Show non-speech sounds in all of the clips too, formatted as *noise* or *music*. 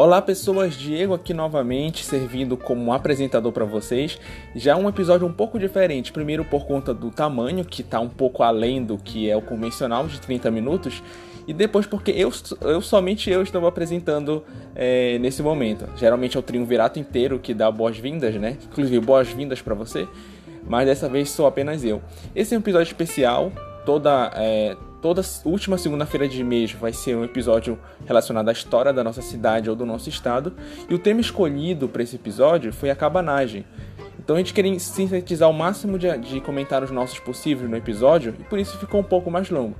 Olá pessoas, Diego aqui novamente servindo como apresentador para vocês. Já um episódio um pouco diferente, primeiro por conta do tamanho, que está um pouco além do que é o convencional de 30 minutos, e depois porque eu, eu somente eu estou apresentando é, nesse momento. Geralmente é o triunvirato inteiro que dá boas-vindas, né? Inclusive boas-vindas para você, mas dessa vez sou apenas eu. Esse é um episódio especial, toda é, toda última segunda-feira de mês vai ser um episódio relacionado à história da nossa cidade ou do nosso estado. E o tema escolhido para esse episódio foi a cabanagem. Então a gente queria sintetizar o máximo de, de comentários nossos possíveis no episódio e por isso ficou um pouco mais longo.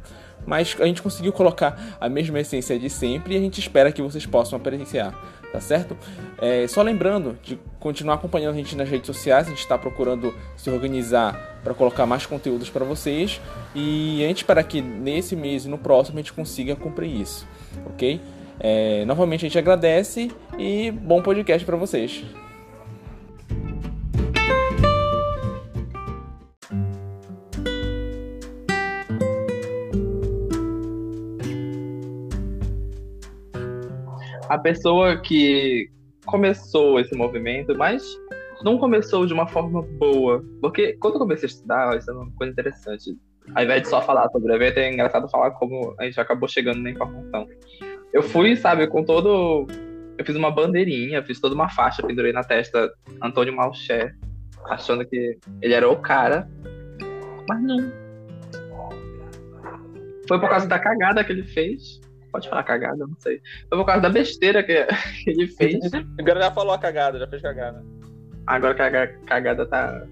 Mas a gente conseguiu colocar a mesma essência de sempre e a gente espera que vocês possam apreciar tá certo? É, só lembrando de continuar acompanhando a gente nas redes sociais, a gente está procurando se organizar para colocar mais conteúdos para vocês e a gente espera que nesse mês e no próximo a gente consiga cumprir isso, ok? É, novamente a gente agradece e bom podcast para vocês. a pessoa que começou esse movimento, mas não começou de uma forma boa. Porque quando eu comecei a estudar, isso é uma coisa interessante. Ao invés de só falar sobre o evento, é engraçado falar como a gente acabou chegando na informação. Eu fui, sabe, com todo. Eu fiz uma bandeirinha, fiz toda uma faixa, pendurei na testa Antônio Malcher, achando que ele era o cara. Mas não. Foi por causa da cagada que ele fez Pode falar cagada, não sei. Foi por causa da besteira que, *laughs* que ele fez. Agora já falou a cagada, já fez cagada. Agora que a cagada tá.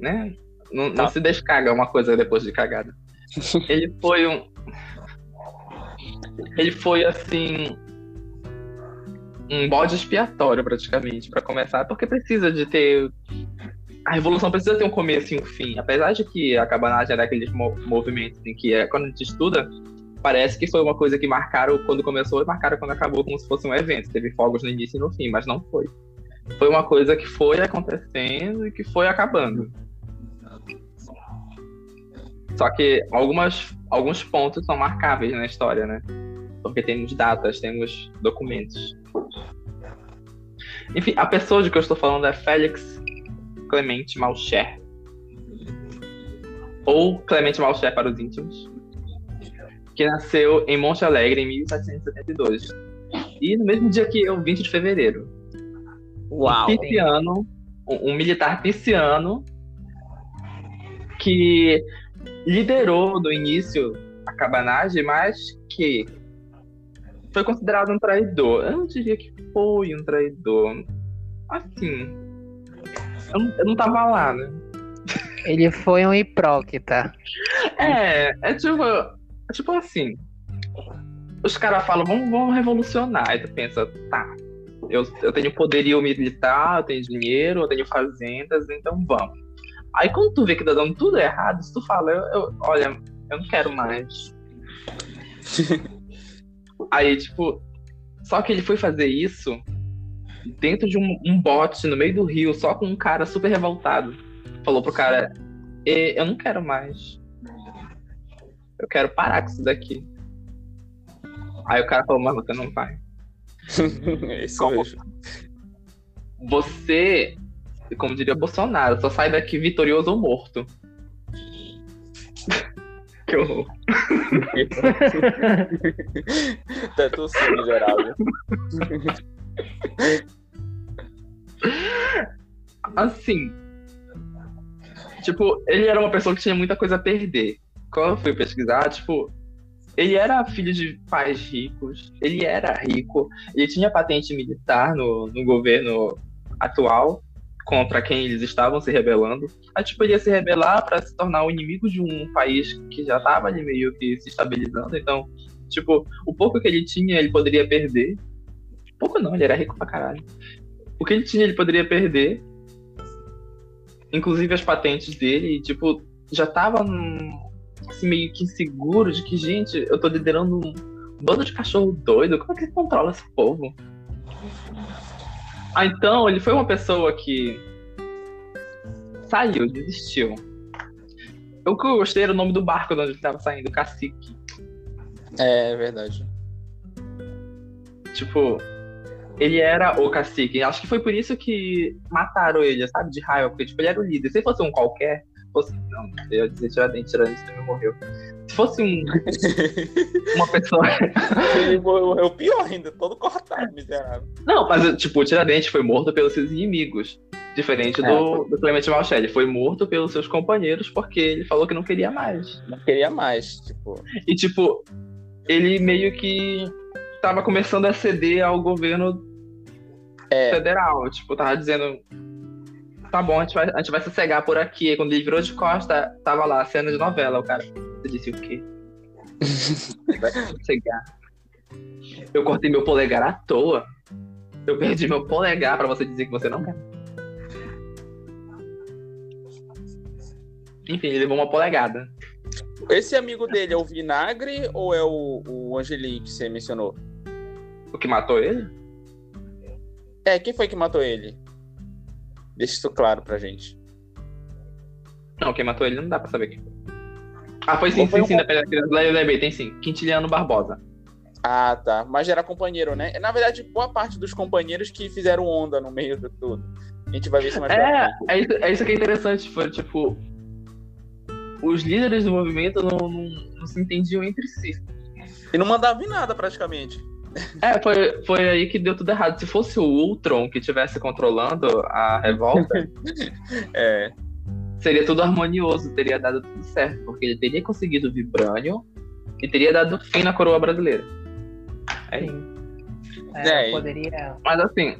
Né? Não, tá. não se descaga uma coisa depois de cagada. *laughs* ele foi um. Ele foi assim. Um bode expiatório, praticamente, para começar, porque precisa de ter. A revolução precisa ter um começo e um fim. Apesar de que a cabanagem era aqueles movimentos em que, é, quando a gente estuda, parece que foi uma coisa que marcaram quando começou e marcaram quando acabou, como se fosse um evento. Teve fogos no início e no fim, mas não foi. Foi uma coisa que foi acontecendo e que foi acabando. Só que algumas, alguns pontos são marcáveis na história, né? Porque temos datas, temos documentos. Enfim, a pessoa de que eu estou falando é Félix Clemente Malcher. Ou Clemente Malcher para os íntimos que nasceu em Monte Alegre em 1772. E no mesmo dia que eu, 20 de fevereiro. Uau! Um pisciano, um, um militar pisciano que liderou no início a cabanagem, mas que foi considerado um traidor. Eu não diria que foi um traidor. Assim, eu não, eu não tava lá, né? Ele foi um hipócrita. É, é tipo, Tipo assim, os caras falam, vamos, vamos revolucionar. Aí tu pensa, tá, eu, eu tenho poderio militar, eu tenho dinheiro, eu tenho fazendas, então vamos. Aí quando tu vê que tá dando tudo errado, tu fala, eu, eu, olha, eu não quero mais. *laughs* Aí, tipo, só que ele foi fazer isso dentro de um, um bote no meio do rio, só com um cara super revoltado. Falou pro cara, eu não quero mais. Eu quero parar com isso daqui. Aí o cara falou, mas você não vai. Isso como, mesmo. Você, como diria Bolsonaro, só sai daqui vitorioso ou morto. *laughs* que horror. *laughs* tá tossindo geral, né? Assim. Tipo, ele era uma pessoa que tinha muita coisa a perder quando eu fui pesquisar, tipo, ele era filho de pais ricos, ele era rico, ele tinha patente militar no, no governo atual contra quem eles estavam se rebelando. Aí, tipo, ele ia se rebelar para se tornar o inimigo de um país que já estava ali meio que se estabilizando. Então, tipo, o pouco que ele tinha, ele poderia perder. Pouco não, ele era rico pra caralho. O que ele tinha, ele poderia perder. Inclusive as patentes dele, tipo, já tava num assim, meio que inseguro de que, gente, eu tô liderando um bando de cachorro doido, como é que ele controla esse povo? Ah, então, ele foi uma pessoa que saiu, desistiu. O que eu gostei era o nome do barco de onde ele tava saindo, Cacique. É, é verdade. Tipo, ele era o cacique. Acho que foi por isso que mataram ele, sabe? De raiva, porque tipo, ele era o líder. Se fosse um qualquer, fosse. Não, eu ia dizer Tiradentes, morreu. Se fosse um. *laughs* uma pessoa. Ele morreu pior ainda, todo cortado, miserável. Não, mas tipo, o Tiradentes foi morto pelos seus inimigos. Diferente É, do, do Clemente Malché. Ele foi morto pelos seus companheiros porque ele falou que não queria mais. Não queria mais, tipo. E, tipo, ele meio que tava começando a ceder ao governo É. federal. Tipo, tava dizendo. Tá bom, a gente, vai, a gente vai sossegar por aqui. E quando ele virou de costa, tava lá, cena de novela. O cara, disse o quê? vai sossegar. Eu cortei meu polegar à toa. Eu perdi meu polegar pra você dizer que você não quer. Enfim, ele levou uma polegada. Esse amigo dele é o Vinagre ou é o, o Angeli que você mencionou? O que matou ele? É, quem foi que matou ele? Deixa isso claro pra gente. Não, quem matou ele não dá pra saber quem foi. Ah, foi sim, Ou foi sim, um- sim, da lembrei, tem sim. Quintiliano Barbosa. Ah, tá. Mas era companheiro, né? Na verdade, boa parte dos companheiros que fizeram onda no meio de tudo. A gente vai ver isso mais É, é isso, é isso que é interessante. Foi tipo. Os líderes do movimento não, não, não se entendiam entre si. E não mandava em nada, praticamente. É, foi, foi aí que deu tudo errado. Se fosse o Ultron que estivesse controlando a revolta, *laughs* É. seria tudo harmonioso, teria dado tudo certo. Porque ele teria conseguido o Vibranium e teria dado fim na coroa brasileira. É isso. É, É, poderia. Mas assim,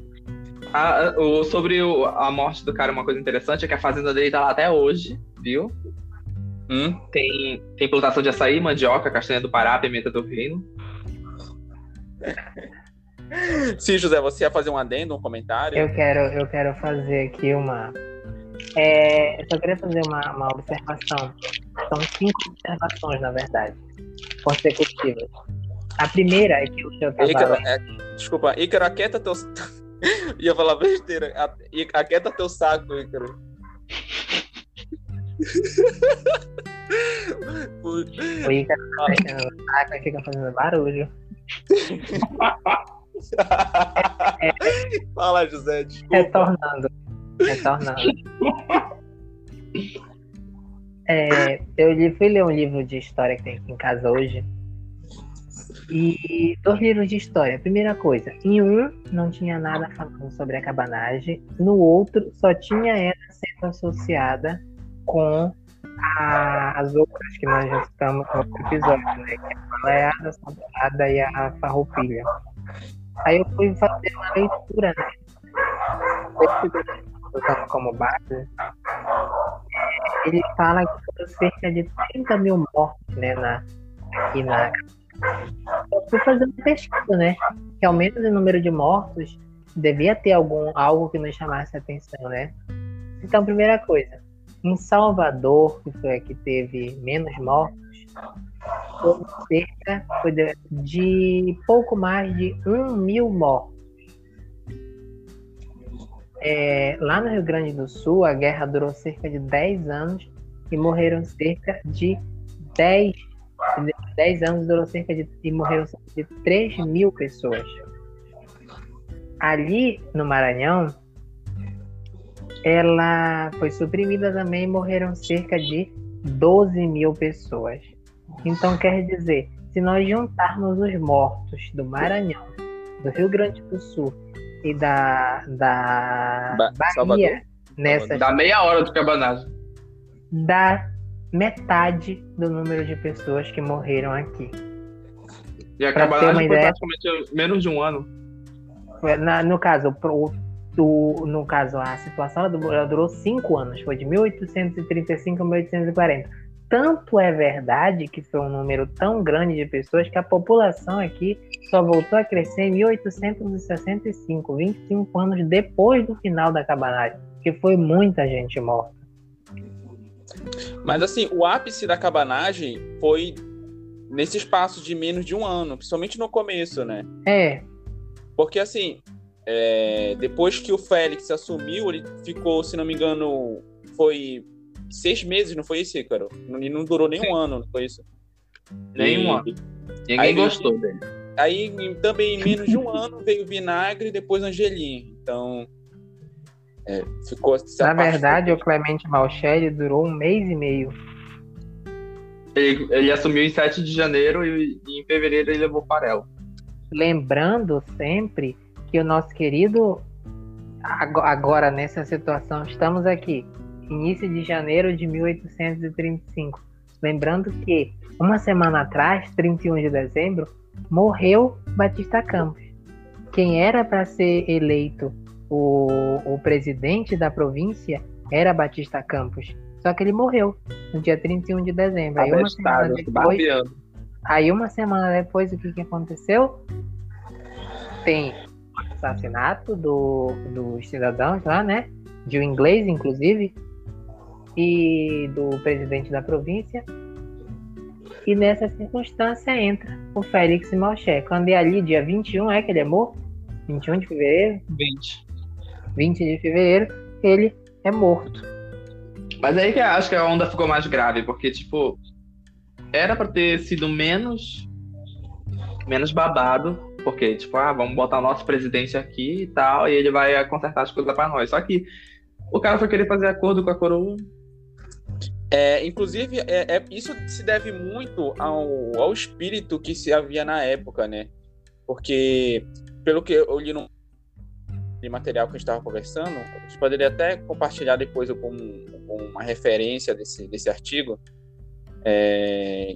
a- o- sobre o- a morte do cara, uma coisa interessante é que a fazenda dele tá lá até hoje, viu? Hum? Tem, tem plantação de açaí, mandioca, castanha do Pará, pimenta do reino. *laughs* Sim, José, você ia fazer um adendo, um comentário? Eu quero, eu quero fazer aqui uma. É, eu só queria fazer uma, uma observação. São cinco observações, na verdade, consecutivas. A primeira é que o senhor Ícaro, estava. é, desculpa, Ícaro, aquieta teu. *laughs* ia falar besteira. Aquieta teu saco, Ícaro. *laughs* O Ícaro e fica fazendo barulho. *laughs* Fala, José, desculpa. Retornando. Retornando. É, eu fui ler um livro de história que tem aqui em casa hoje. E dois livros de história. Primeira coisa, em um não tinha nada falando sobre a cabanagem, no outro só tinha ela sendo associada com a- as outras que nós já citamos no outro episódio, né? Que é a baleada, a saboada e a farroupilha. Aí eu fui fazer uma leitura, né? Usando como base, ele fala que foram cerca de 30 mil mortos, né, na, aqui na... Eu fui fazendo pesquisa, né, que ao menos o número de mortos devia ter algum, algo que nos chamasse a atenção, né. Então, primeira coisa, em Salvador, que foi a que teve menos mortos, foi cerca foi de, de pouco mais de um mil mortos. É, lá no Rio Grande do Sul, a guerra durou cerca de 10 anos e morreram cerca de 10, 10 anos durou cerca de e morreram cerca de 3 mil pessoas. Ali no Maranhão, ela foi suprimida também e morreram cerca de 12 mil pessoas. Então quer dizer, se nós juntarmos os mortos do Maranhão, do Rio Grande do Sul e da, da Ba- Bahia Salvador? nessas Dá meia hora de cabanagem. dá metade do número de pessoas que morreram aqui. E a Pra ter uma cabanagem foi ideia- praticamente menos de um ano. Na- no caso, pro- o- no caso, a situação ela durou cinco anos, foi de 1835 a 1840. Tanto é verdade que foi um número tão grande de pessoas que a população aqui só voltou a crescer em 1865, 25 anos depois do final da cabanagem, que foi muita gente morta. Mas assim, o ápice da cabanagem foi nesse espaço de menos de um ano, principalmente no começo, né? É, Porque assim, é, depois que o Félix assumiu, ele ficou, se não me engano, foi seis meses, não foi isso, Ícaro? Não- E não durou nem Sim. um ano, não foi isso? Nem um ano. Ninguém Aí gostou dele. aí também em menos de um ano veio Vinagre e depois Angelim. Então, é, ficou Na verdade, o Clemente Malchelli durou um mês e meio. Ele, ele, assumiu em 7 de janeiro e, e em fevereiro ele levou farelo. Lembrando sempre que o nosso querido agora nessa situação estamos aqui início de janeiro de 1835 lembrando que uma semana atrás 31 de dezembro morreu Batista Campos. Quem era para ser eleito o, o presidente da província era Batista Campos. Só que ele morreu no dia 31 de dezembro. Aí uma semana depois aí uma semana depois o que, que aconteceu? Tem assassinato do, dos cidadãos lá, né? De um inglês, inclusive, e do presidente da província. E nessa circunstância entra o Félix Malché. Quando é ali, dia 21, é que ele é morto? 21 de fevereiro? 20. 20 de fevereiro, ele é morto. Mas aí que eu acho que a onda ficou mais grave, porque, tipo, era para ter sido menos menos babado porque, tipo, ah, vamos botar o nosso presidente aqui e tal, e ele vai consertar as coisas para nós. Só que o cara foi querer fazer acordo com a coroa. É, inclusive, é, é, isso se deve muito ao, ao espírito que se havia na época, né? Porque, pelo que eu li no material que a gente estava conversando, a gente poderia até compartilhar depois com, com uma referência desse, desse artigo. É,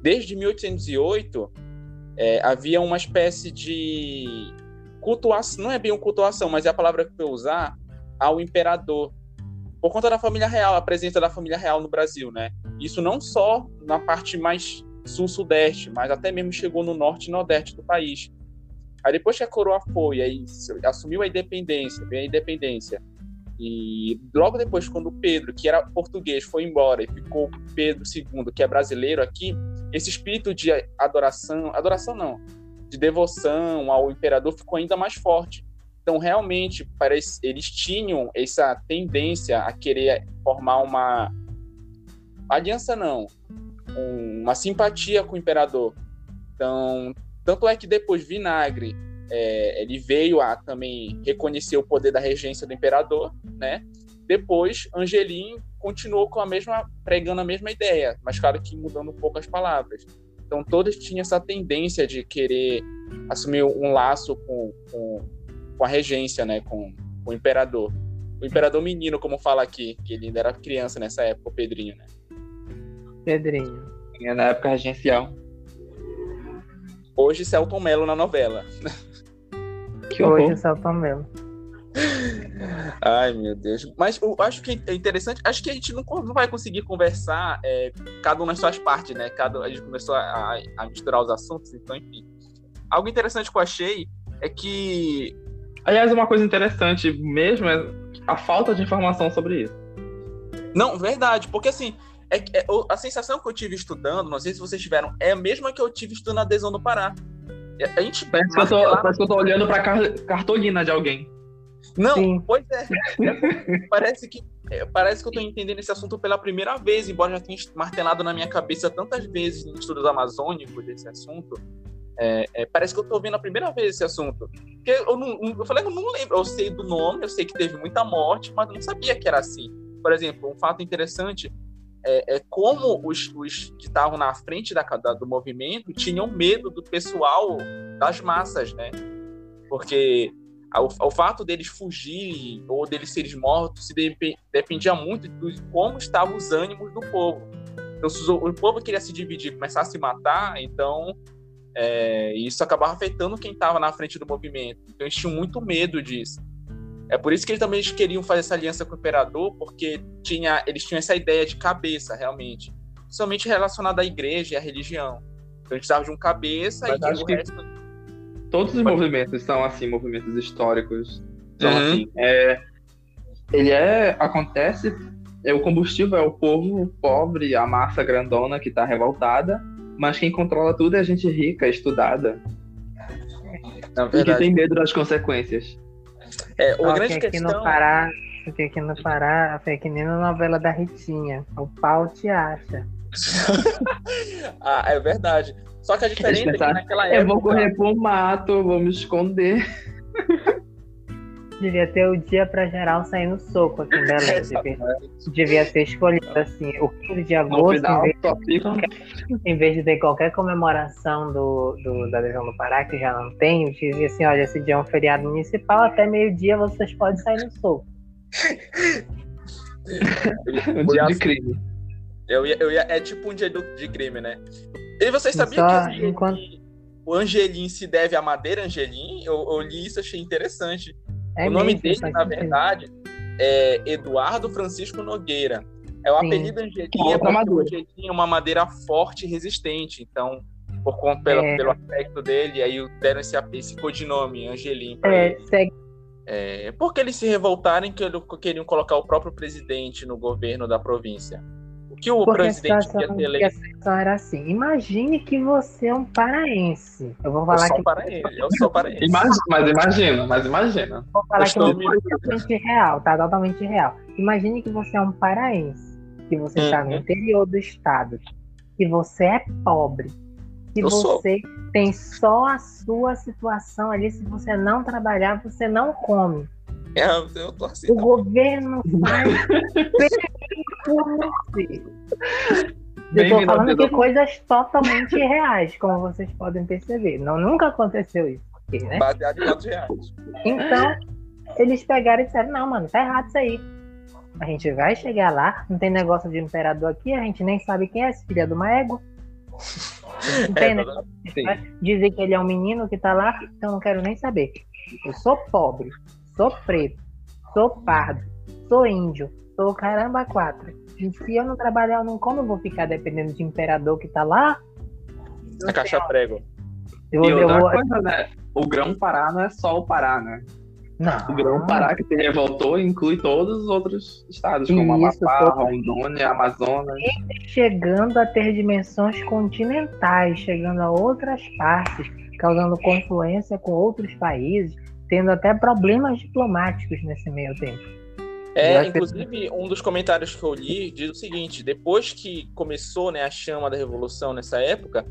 desde 1808, é, havia uma espécie de cultuação, não é bem uma cultuação, mas é a palavra que eu usar, ao imperador. Por conta da família real, a presença da família real no Brasil, né? Isso não só na parte mais sul-sudeste, mas até mesmo chegou no norte e nordeste do país. Aí depois que a coroa foi, aí assumiu a independência, veio a independência, e logo depois, quando Pedro, que era português, foi embora e ficou Pedro II, que é brasileiro aqui, esse espírito de adoração, adoração não, de devoção ao imperador ficou ainda mais forte. Então, realmente, parece, eles tinham essa tendência a querer formar uma aliança, não, uma simpatia com o imperador. Então, tanto é que depois Vinagre é, ele veio a também reconhecer o poder da regência do imperador, né? Depois, Angelim continuou com a mesma pregando a mesma ideia, mas claro que mudando um pouco as palavras. Então todos tinham essa tendência de querer assumir um laço com, com, com a regência, né? Com, com, o imperador. O imperador menino, como fala aqui, que ele ainda era criança nessa época, o Pedrinho, né? Pedrinho. É na época regencial. Hoje Celton Mello na novela. Que Hoje só Palmeiras. Ai, meu Deus. Mas eu acho que é interessante. Acho que a gente não, não vai conseguir conversar é, cada um nas suas partes, né? Cada, a gente começou a, a, misturar os assuntos, então, enfim. Algo interessante que eu achei é que. Aliás, uma coisa interessante mesmo é a falta de informação sobre isso. Não, verdade, porque assim, é, é, a sensação que eu tive estudando, não sei se vocês tiveram, é a mesma que eu tive estudando a adesão do Pará. A gente parece, que eu, tô, parece que eu tô olhando pra cartolina de alguém. Não, Sim. pois é. *laughs* parece que é, parece que eu tô entendendo esse assunto pela primeira vez, embora já tenha martelado na minha cabeça tantas vezes em estudos amazônicos desse assunto. É, é, parece que eu tô vendo a primeira vez esse assunto. Porque eu, não, eu falei, eu não lembro, eu sei do nome, eu sei que teve muita morte, mas eu não sabia que era assim. Por exemplo, um fato interessante é, é como os, os que estavam na frente da, da, do movimento tinham medo do pessoal das massas, né? Porque o, fato deles fugirem ou deles serem mortos se de, dependia muito de como estavam os ânimos do povo. Então, se o, o povo queria se dividir, começar a se matar, então é, isso acabava afetando quem estava na frente do movimento. Então, eles tinham muito medo disso. É por isso que eles também queriam fazer essa aliança com o imperador, porque tinha, eles tinham essa ideia de cabeça, realmente. Somente relacionada à igreja e à religião. Então eles precisavam de um cabeça Mas e o resto. Todos os Pode... movimentos são assim, movimentos históricos. São uhum. assim. É, ele é. Acontece. É, o combustível é o povo pobre, a massa grandona que está revoltada, mas quem controla tudo é a gente rica, estudada. e que tem medo das consequências. É, o grande que aqui questão... no Pará, que aqui no Pará foi que nem na novela da Ritinha. O pau te acha. *laughs* ah, é verdade. Só que a diferença é que naquela Eu época. vou correr pro mato, vou me esconder. Devia ter o dia pra geral sair no soco aqui em Belém. Devia, devia ser escolhido assim, o 15 de agosto, em final, vez, só fica. em vez de ter qualquer comemoração do, do- da adesão do Pará, que já não tem, dizia assim, olha, esse dia é um feriado municipal, até meio-dia vocês podem sair no soco. *laughs* Um dia de crime. Eu ia, eu ia- é tipo um dia do- de crime, né? E vocês sabiam Só que, o Angelim- enquanto- o Angelim se deve à Madeira Angelim? Eu, eu li isso, achei interessante. É o nome dele, na verdade, é Eduardo Francisco Nogueira. É o Sim. apelido Angelim, Outra é porque. Angelim é uma madeira forte e resistente. Então, por conta, pelo, É. pelo aspecto dele, aí deram esse, esse codinome, Angelim, É, segue É, porque eles se revoltarem que eles queriam colocar o próprio presidente no governo da província. O que o Porque a presidente ia ter a situação era assim. Imagine que você é um paraense. Eu vou Eu falar sou que para ele, eu sou para ele. Imagina, mas imagina, mas imagina. vou falar que é totalmente real, tá? Totalmente real. Imagine que você é um paraense, que você está no Uhum. interior do estado, que você é pobre, que Eu sou. você tem só a sua situação ali. Se você não trabalhar, você não come. É, eu, tô assim. O tá? governo faz *laughs* por você. Eu tô falando de coisas totalmente reais, como vocês podem perceber. Não, nunca aconteceu isso. Aqui, né? Baseado em fatos reais. Então, eles pegaram e disseram, não, mano, tá errado isso aí. A gente vai chegar lá, não tem negócio de imperador aqui, a gente nem sabe quem é esse filho de uma égua. Não tem É, dizer que ele é um menino que tá lá, então eu não quero nem saber. Eu sou pobre, sou preto, sou pardo, sou índio, sou caramba quatro. E se eu não trabalhar, eu não como, eu vou ficar dependendo de imperador que tá lá. A caixa prego. Eu, E eu outra vou... coisa, né? O grão Pará não é só o Pará, né? Não. O grão Pará que se revoltou inclui todos os outros estados, como Isso, Amapá, todo- Rondônia, Amazonas. chegando a ter dimensões continentais, chegando a outras partes, causando confluência com outros países, tendo até problemas diplomáticos nesse meio tempo. É, inclusive, um dos comentários que eu li diz o seguinte: depois que começou né, a chama da revolução nessa época,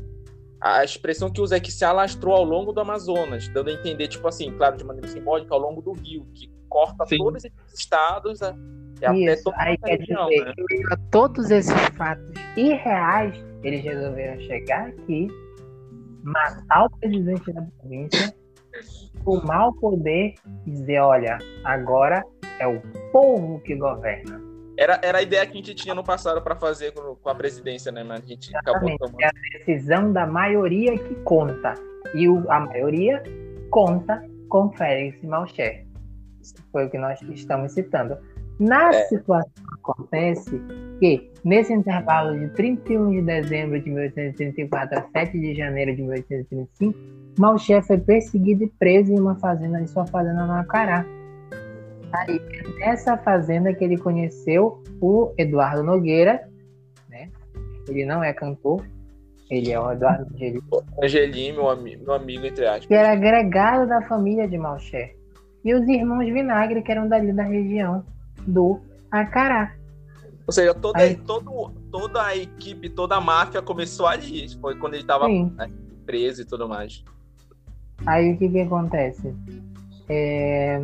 a expressão que usa é que se alastrou ao longo do Amazonas, dando a entender, tipo assim, claro, de maneira simbólica, ao longo do rio, que corta Sim. todos esses estados a- e até Isso, toda aí quer região, dizer, né? todos esses fatos irreais, eles resolveram chegar aqui, matar o presidente da província, o poder e dizer, olha, agora é o povo que governa. Era, era a ideia que a gente tinha no passado para fazer com, com a presidência, né? Mas a gente acabou Exatamente. tomando. É a decisão da maioria que conta. E o- a maioria conta com Félix Malcher. Foi o que nós estamos citando. Na É. situação acontece que, nesse intervalo de 31 de dezembro de 1834 a 7 de janeiro de 1835, Malcher foi perseguido e preso em uma fazenda em sua fazenda no Acará. Aí, nessa fazenda que ele conheceu o Eduardo Nogueira, né? Ele não é cantor, ele é o Eduardo Nogueira, Angelim, meu, ami- meu amigo, entre aspas. que era agregado da família de Malcher. E os irmãos Vinagre, que eram dali da região do Acará. Ou seja, toda, Aí- todo, toda a equipe, toda a máfia começou ali. Foi quando ele estava Sim. preso e tudo mais. Aí o que que acontece? É,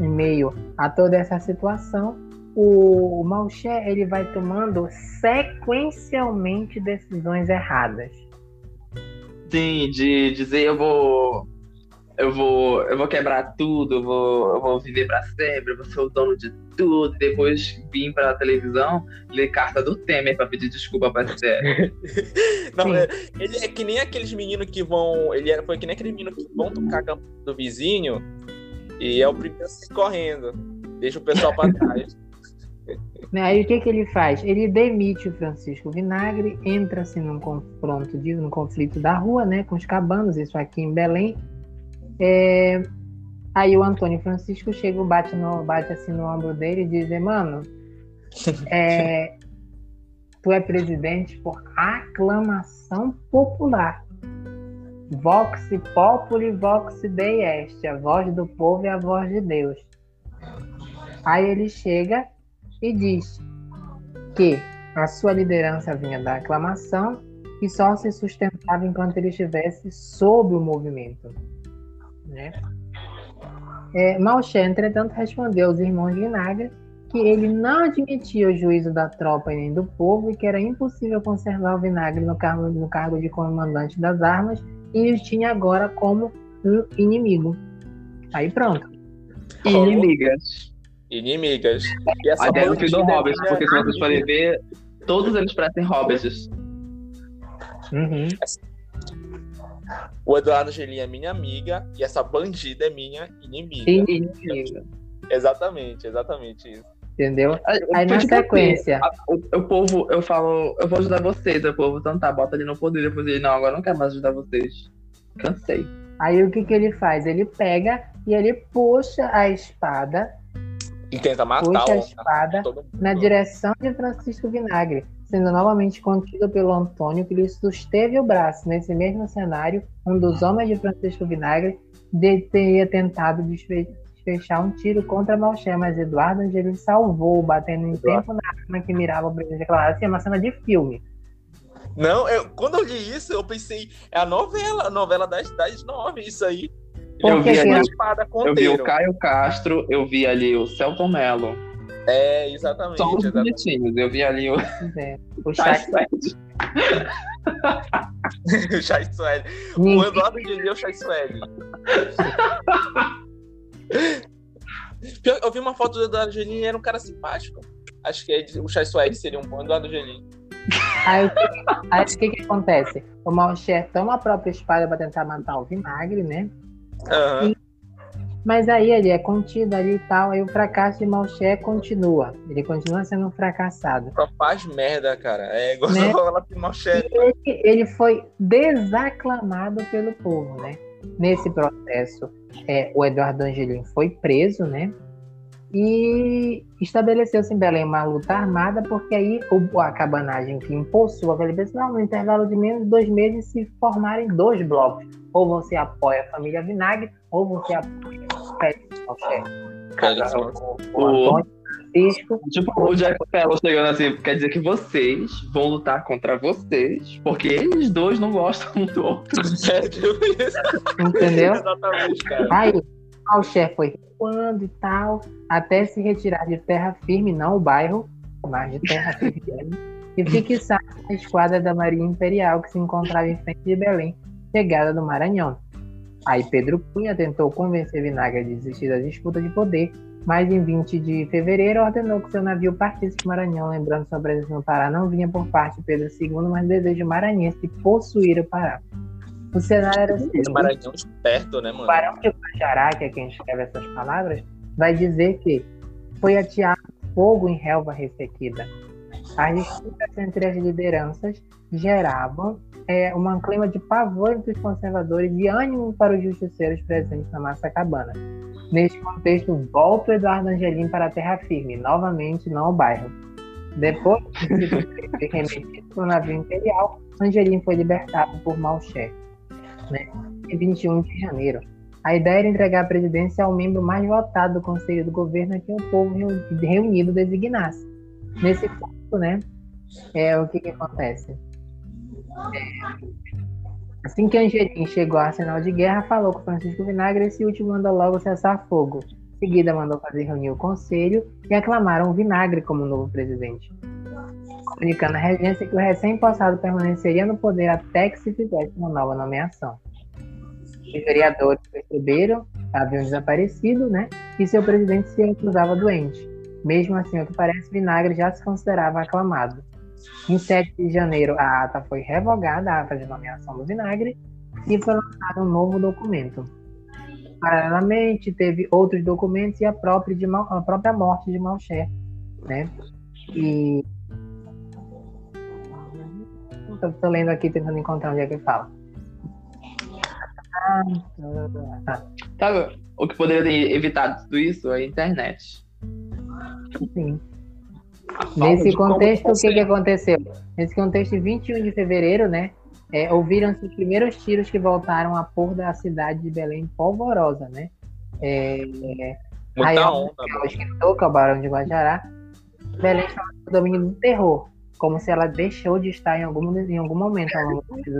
Em meio a toda essa situação, o Malcher ele vai tomando sequencialmente decisões erradas. Sim, de dizer eu vou. Eu vou. Eu vou quebrar tudo, eu vou, eu vou viver pra sempre, eu vou ser o dono de tudo. Depois vim pra televisão, ler carta do Temer pra pedir desculpa pra STF. *laughs* Não, é- ele é que nem aqueles meninos que vão. Ele era, foi que nem aqueles meninos que vão tocar a campanha do vizinho e é o primeiro a sair correndo. Deixa o pessoal pra trás. *laughs* Né, Aí o que, que ele faz? Ele demite o Francisco Vinagre, entra assim num confronto, de, num conflito da rua, né, com os cabanos, isso aqui em Belém. É, Aí o Antônio Francisco chega, bate, no, bate assim no ombro dele e diz: mano, *laughs* é, tu é presidente por aclamação popular. Vox populi, vox dei est, a voz do povo e a voz de Deus. Aí ele chega e diz que a sua liderança vinha da aclamação e só se sustentava enquanto ele estivesse sob o movimento. Né? É, Malché, entretanto, respondeu aos irmãos de Vinagre que ele não admitia o juízo da tropa e nem do povo e que era impossível conservar o Vinagre no cargo, no cargo de comandante das armas e o tinha agora como um inimigo. Aí pronto. Inimigas. Inimigas. E essa Até no fim do Hobbit, é porque se vocês forem ver, todos eles parecem Hobbits. Uhum. O Eduardo Gelim é minha amiga e essa bandida é minha inimiga. Inimigo. Exatamente, exatamente isso. Entendeu? Aí na sequência. o povo, eu falo, eu vou ajudar vocês, o povo, então tá, bota ele no poder, depois ele, não, agora eu não quero mais ajudar vocês. Cansei. Aí o que, que ele faz? Ele pega e ele puxa a espada, E tenta matar puxa a o espada mundo. na direção de Francisco Vinagre, sendo novamente contido pelo Antônio, que lhe susteve o braço. Nesse mesmo cenário, um dos homens de Francisco Vinagre teria tentado desfe- desfechar um tiro contra Malché, mas Eduardo Angelini salvou, batendo em tempo na arma que mirava o presidente declarado. Assim, é uma cena de filme. Não, eu, quando eu li isso, eu pensei, é a novela, a novela das, das nove, isso aí. Eu vi que ali, eu vi o Caio Castro, eu vi ali o Celton Mello. É, exatamente. Só os exatamente. bonitinhos. Eu vi ali o É, o chat, *laughs* o Chai Suede. O Eduardo é o Chai Suede. *laughs* Eu vi uma foto do Eduardo Gelim e era um cara simpático. Acho que é- o Chai Suede seria um bom Eduardo Gelim. Aí o que, aí, o que, que acontece? O Malcher toma a própria espada para tentar matar o vinagre, né? Aham. Mas aí ele é contido ali e tal, aí o fracasso de Malcher continua. Ele continua sendo um fracassado. Só faz merda, cara. É igual Né? *laughs* falar pro Malchete. Ele, ele foi desaclamado pelo povo, né? Nesse processo, é, o Eduardo Angelim foi preso, né? E estabeleceu-se em Belém uma luta armada, porque aí a cabanagem que impulsou aquele pessoal, no intervalo de menos de dois meses, se formarem dois blocos. Ou você apoia a família Vinagre, ou você apoia o Francisco Tipo, o Jack Sparrow chegando assim, quer dizer que vocês vão lutar contra vocês, porque eles dois não gostam um do outro. *laughs* É, tipo. Entendeu? Exatamente, cara. Aí, o chefe foi recuando e tal, até se retirar de terra firme, não o bairro, mas de terra *laughs* firme, e fixar a esquadra da Marinha Imperial que se encontrava em frente de Belém, chegada do Maranhão. Aí Pedro Cunha tentou convencer Vinagre a desistir da disputa de poder, mas em 20 de fevereiro ordenou que seu navio partisse para o Maranhão, lembrando que sua presença no Pará não vinha por parte de Pedro II, mas desejo maranhense de possuir o Pará. O cenário era o seguinte, Maranhão esperto, né, o mano? Barão de Guajará, que é quem escreve essas palavras, vai dizer que foi ateado fogo em relva ressequida. As disputas entre as lideranças geravam é, um clima de pavor entre os conservadores e ânimo para os justiceiros presentes na massa cabana. Neste contexto, volta o Eduardo Angelim para a terra firme, novamente não ao bairro. Depois de ser *laughs* remetido para o navio imperial, Angelim foi libertado por Malcher né, em 21 de janeiro. A ideia era entregar a presidência ao membro mais votado do Conselho do Governo a quem o povo reu- reunido designasse. Nesse ponto, né, é o que, que acontece? É, assim que Angelim chegou ao arsenal de guerra, falou com Francisco Vinagre esse último mandou logo cessar fogo. Em seguida, mandou fazer reunir o conselho e aclamaram Vinagre como novo presidente. Comunicando à regência que o recém-possado permaneceria no poder até que se fizesse uma nova nomeação. Os vereadores perceberam haviam desaparecido, né? E seu presidente se acusava doente. Mesmo assim, o que parece, Vinagre já se considerava aclamado. Em 7 de janeiro, a ata foi revogada, a ata de nomeação do Vinagre, e foi lançado um novo documento. Paralelamente, teve outros documentos e a própria, de a própria morte de Malcher, né? E Estou lendo aqui, tentando encontrar onde é que fala. Ah, tá. Sabe o que poderia ter evitado tudo isso? A internet. Sim. Nesse contexto, o que, que aconteceu? Nesse contexto, em 21 de fevereiro, né? é, ouviram-se os primeiros tiros que voltaram a pôr da cidade de Belém polvorosa, né? É, Muita Aí, onda, é o escritor, que é o Barão de Guajará, Belém estava no domínio do terror. Como se ela deixou de estar em algum, em algum momento.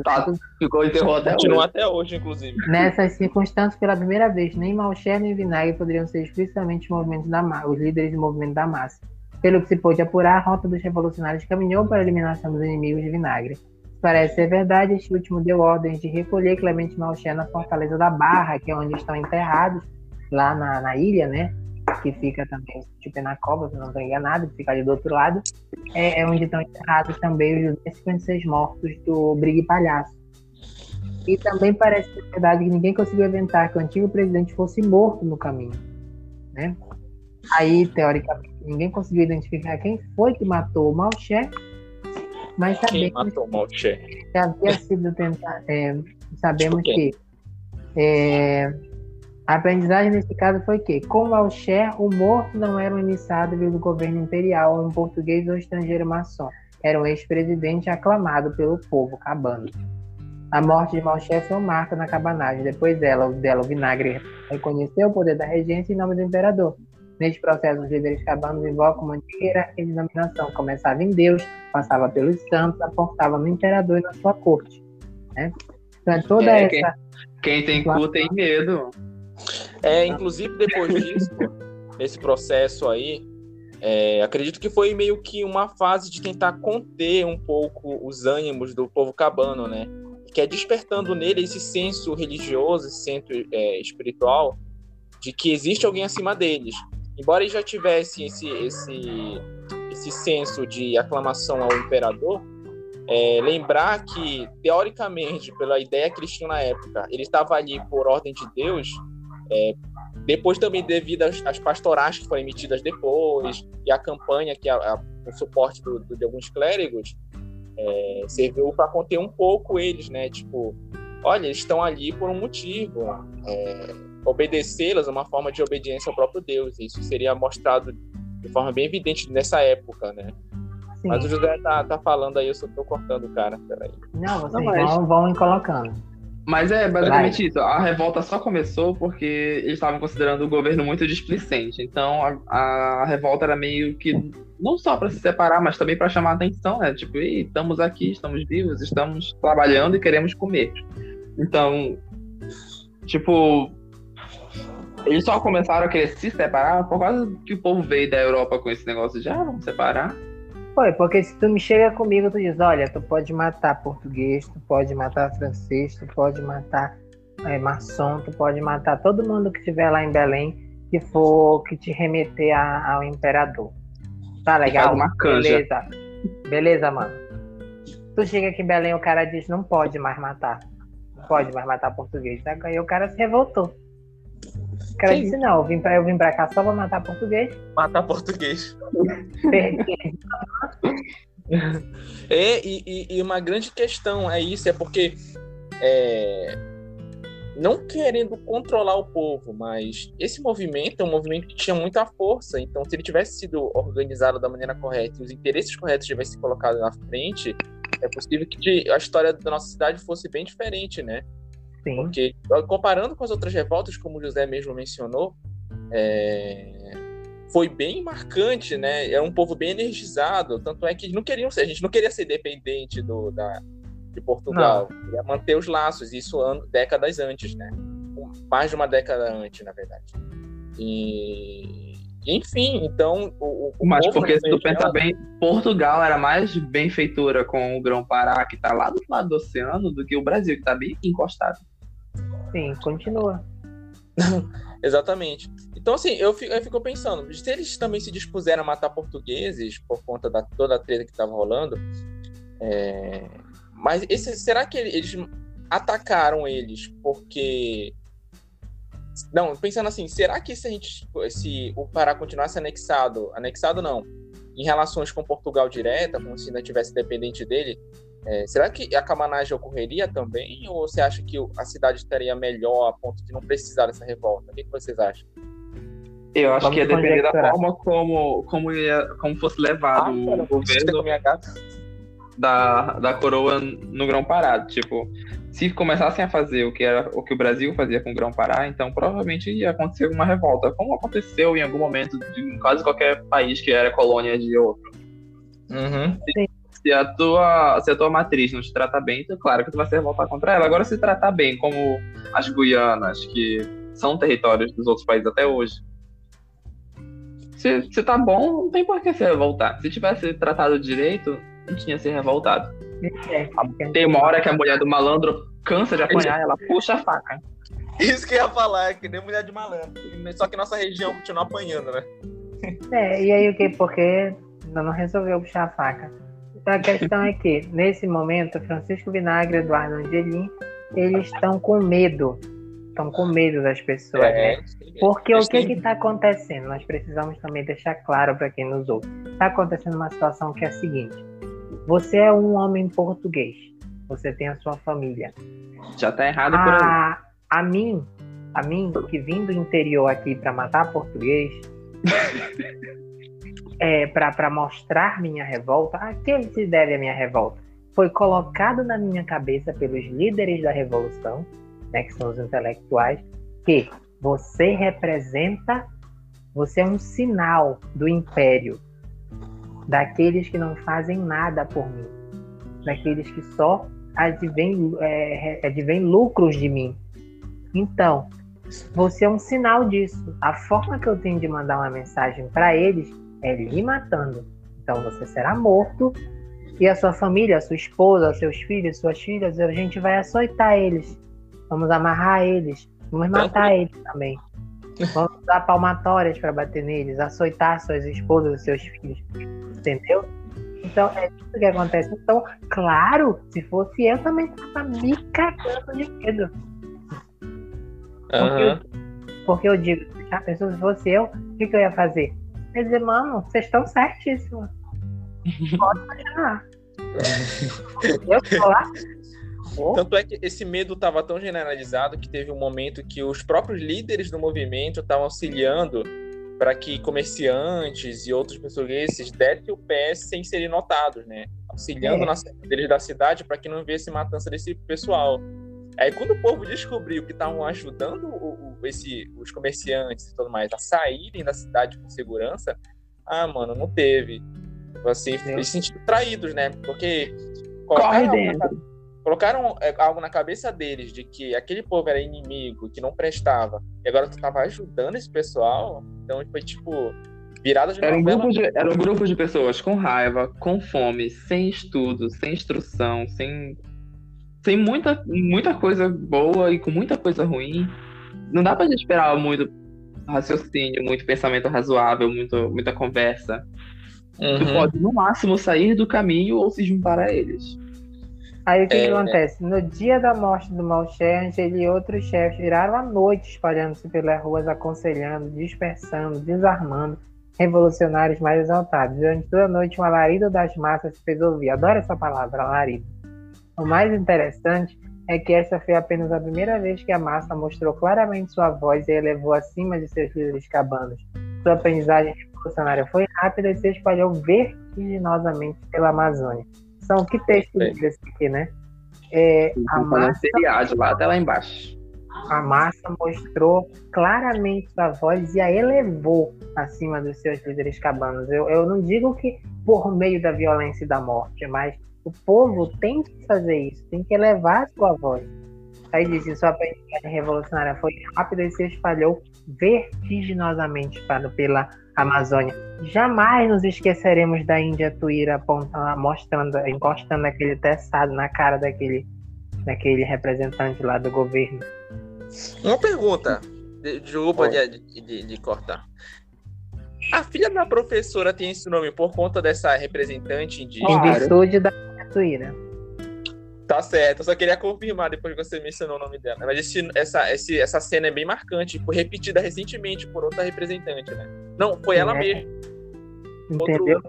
Tá, ficou enterrou Continua hoje. até hoje, inclusive. Nessas circunstâncias, pela primeira vez, nem Malcher nem Vinagre poderiam ser explicitamente movimentos da os líderes do movimento da massa. Pelo que se pôde apurar, a rota dos revolucionários caminhou para a eliminação dos inimigos de Vinagre. Parece ser verdade, este último deu ordens de recolher Clemente Malcher na fortaleza da Barra, que é onde estão enterrados, lá na, na ilha, né? Que fica também, tipo, na cova, se não estou enganado, que fica ali do outro lado. É, é onde estão enterrados também os 56 mortos do Brigue Palhaço. E também parece ser verdade que ninguém conseguiu inventar que o antigo presidente fosse morto no caminho, né? Aí, teoricamente, ninguém conseguiu identificar quem foi que matou o Malcher, mas Quem sabemos matou o Malcher? que havia sido tentar. é, sabemos Tipo que é, a aprendizagem nesse caso foi que, com Malcher, o morto não era um emissário do governo imperial, um português ou estrangeiro maçom. Era um ex-presidente aclamado pelo povo cabano. A morte de Malcher foi um marco na cabanagem. Depois dela, dela, o vinagre reconheceu o poder da regência em nome do imperador. Neste processo, os líderes cabanos invocam uma antiga hierarquia de dominação. Começava em Deus, passava pelos santos, aportava no imperador e na sua corte. Né? Então, é toda É, essa. Quem tem cu tem medo. É, inclusive depois disso, esse processo aí, é, acredito que foi meio que uma fase de tentar conter um pouco os ânimos do povo cabano, né? Que é despertando nele esse senso religioso, esse senso é, espiritual, de que existe alguém acima deles. Embora ele já tivesse esse, esse, esse senso de aclamação ao imperador, é, lembrar que, teoricamente, pela ideia cristã na época, ele estava ali por ordem de Deus, é, depois também devido às, às pastorais que foram emitidas depois, e a campanha, que a, a, o suporte do, do, de alguns clérigos, é, serviu para conter um pouco eles, né? Tipo, olha, eles estão ali por um motivo. É, obedecê-las é uma forma de obediência ao próprio Deus. Isso seria mostrado de forma bem evidente nessa época, né? Sim. Mas o José tá, tá falando aí, eu só tô cortando o cara, peraí. Não, vocês Não, mas- vão, vão colocando. Mas é basicamente isso. A revolta só começou porque eles estavam considerando o governo muito displicente. Então a, a revolta era meio que não só para se separar, mas também para chamar a atenção, né? Tipo, Ei, estamos aqui, estamos vivos, estamos trabalhando e queremos comer. Então, tipo, eles só começaram a querer se separar por causa que o povo veio da Europa com esse negócio de ah, vamos separar. Foi, porque se tu me chega comigo, tu diz, olha, tu pode matar português, tu pode matar francês, tu pode matar é, maçom, tu pode matar todo mundo que estiver lá em Belém que for que te remeter a- ao imperador. Tá legal? Beleza. Beleza, mano. Tu chega aqui em Belém, o cara diz, não pode mais matar. Não pode mais matar português. Tá? Aí o cara se revoltou. Cara Sim. disse, não, eu vim, pra, eu vim pra cá só pra matar português. Matar português. Perdi. *laughs* É, e, e- e uma grande questão é isso, é porque é, não querendo controlar o povo, mas esse movimento é um movimento que tinha muita força, então se ele tivesse sido organizado da maneira correta e os interesses corretos tivessem sido colocados na frente, é possível que a história da nossa cidade fosse bem diferente, né? Sim. Porque, comparando com as outras revoltas, como o José mesmo mencionou, é, foi bem marcante, né? Era um povo bem energizado. Tanto é que não queriam ser, a gente não queria ser dependente do, da, de Portugal. Queria manter os laços, isso ano, décadas antes, né? Mais de uma década antes, na verdade. E. Enfim, então. O, o Mas porque se tu pensar bem, Portugal era mais benfeitora com o Grão-Pará, que tá lá do lado do oceano, do que o Brasil, que tá bem encostado. Sim, continua. *laughs* Exatamente. Então, assim, eu fico, eu fico pensando, se eles também se dispuseram a matar portugueses por conta da toda a treta que estava rolando, é, mas esse, será que ele- eles atacaram eles porque. Não, pensando assim, será que se a gente. Se o Pará continuasse anexado, anexado não, em relações com Portugal direta, como se ainda tivesse dependente dele, é, será que a camanagem ocorreria também? Ou você acha que a cidade estaria melhor a ponto de não precisar dessa revolta? O que, que vocês acham? Eu acho Vamos que ia depender da forma como, como, ia, como fosse levado Ah, cara, o governo da, da coroa no Grão-Pará. Tipo, se começassem a fazer o que, era, o que o Brasil fazia com o Grão-Pará, então provavelmente ia acontecer uma revolta, como aconteceu em algum momento de quase qualquer país que era colônia de outro. Uhum. Se a, tua, se a tua matriz não te trata bem, então, claro que tu vai se revoltar contra ela. Agora, se tratar bem, como as Guianas, que são territórios dos outros países até hoje, se, se tá bom, não tem por que se revoltar. Se tivesse tratado direito, não tinha se revoltado. É, Tem uma hora que a mulher do malandro cansa de apanhar, ela puxa a faca. Isso que eu ia falar, é que nem mulher de malandro. Só que nossa região continua apanhando, né? É, e aí o que? Porque não não resolveu puxar a faca. Então a questão é que, nesse momento, Francisco Vinagre e Eduardo Angelim, eles estão com medo. Estão com medo das pessoas, né? É, Porque o que está acontecendo? Nós precisamos também deixar claro para quem nos ouve. Está acontecendo uma situação que é a seguinte: você é um homem português, você tem a sua família. Já tá errado por aí. A, a mim, a mim que vim do interior aqui para matar português, *laughs* é, para mostrar minha revolta, a quem se deve a minha revolta? Foi colocado na minha cabeça pelos líderes da revolução, né, que são os intelectuais, que você representa, você é um sinal do império, daqueles que não fazem nada por mim, daqueles que só é, advém lucros de mim. Então, você é um sinal disso. A forma que eu tenho de mandar uma mensagem para eles é lhe matando. Então você será morto e a sua família, a sua esposa, seus filhos, suas filhas, a gente vai açoitar eles. Vamos amarrar eles. Vamos matar eles também. Vamos usar palmatórias para bater neles, açoitar suas esposas e seus filhos. Entendeu? Então é isso que acontece. Então, claro, se fosse eu também tava me cagando de medo. Porque, eu, porque eu digo, se a pessoa se fosse eu, o que, que eu ia fazer? Ia dizer, mano, vocês estão certíssimos. Pode continuar. *laughs* eu tô lá. Tanto é que esse medo estava tão generalizado que teve um momento que os próprios líderes do movimento estavam auxiliando para que comerciantes e outros portugueses dessem o pé sem serem notados, né? Auxiliando É. na deles da cidade para que não viesse matança desse pessoal. Aí quando o povo descobriu que estavam ajudando o- o- esse, os comerciantes e tudo mais a saírem da cidade com segurança, ah, mano, não teve. Assim, eles se sentiram traídos, né? Porque Corre colocaram algo na dentro. colocaram é, algo na cabeça deles de que aquele povo era inimigo, que não prestava, e agora tu tava ajudando esse pessoal, então foi tipo virada de Era um, grupo de, era um grupo de pessoas com raiva, com fome, sem estudo, sem instrução, sem, sem muita, muita coisa boa e com muita coisa ruim. Não dá pra gente esperar muito raciocínio, muito pensamento razoável, muito, muita conversa. Tu Uhum. pode, no máximo, sair do caminho ou se juntar a eles. Aí o que, que É. acontece? No dia da morte do Malcher, ele e outros chefes viraram à noite espalhando-se pelas ruas, aconselhando, dispersando, desarmando revolucionários mais exaltados. Durante toda a noite, um alarido das massas se fez ouvir. Adoro essa palavra, alarido. O mais interessante é que essa foi apenas a primeira vez que a massa mostrou claramente sua voz e elevou acima de seus líderes cabanos. Sua aprendizagem revolucionária foi rápida e se espalhou vertiginosamente pela Amazônia. São que texto desse aqui, né? É, a, massa, seriado lá até lá embaixo. a massa mostrou claramente sua voz e a elevou acima dos seus líderes cabanos. Eu, eu não digo que por meio da violência e da morte, mas o povo tem que fazer isso, tem que elevar a sua voz. Aí disse, sua aprendizagem revolucionária foi rápida e se espalhou vertiginosamente para, pela Amazônia. Jamais nos esqueceremos da Índia Tuíra mostrando, encostando aquele testado na cara daquele, daquele representante lá do governo. Uma pergunta, de- desculpa de, de- de- de cortar. A filha da professora tem esse nome por conta dessa representante indígena? Em virtude da Tuíra. Tá certo, eu só queria confirmar depois que você mencionou o nome dela. Mas esse- essa, esse- essa cena é bem marcante, foi repetida recentemente por outra representante, né? Não, foi ela É. mesma, Entendeu?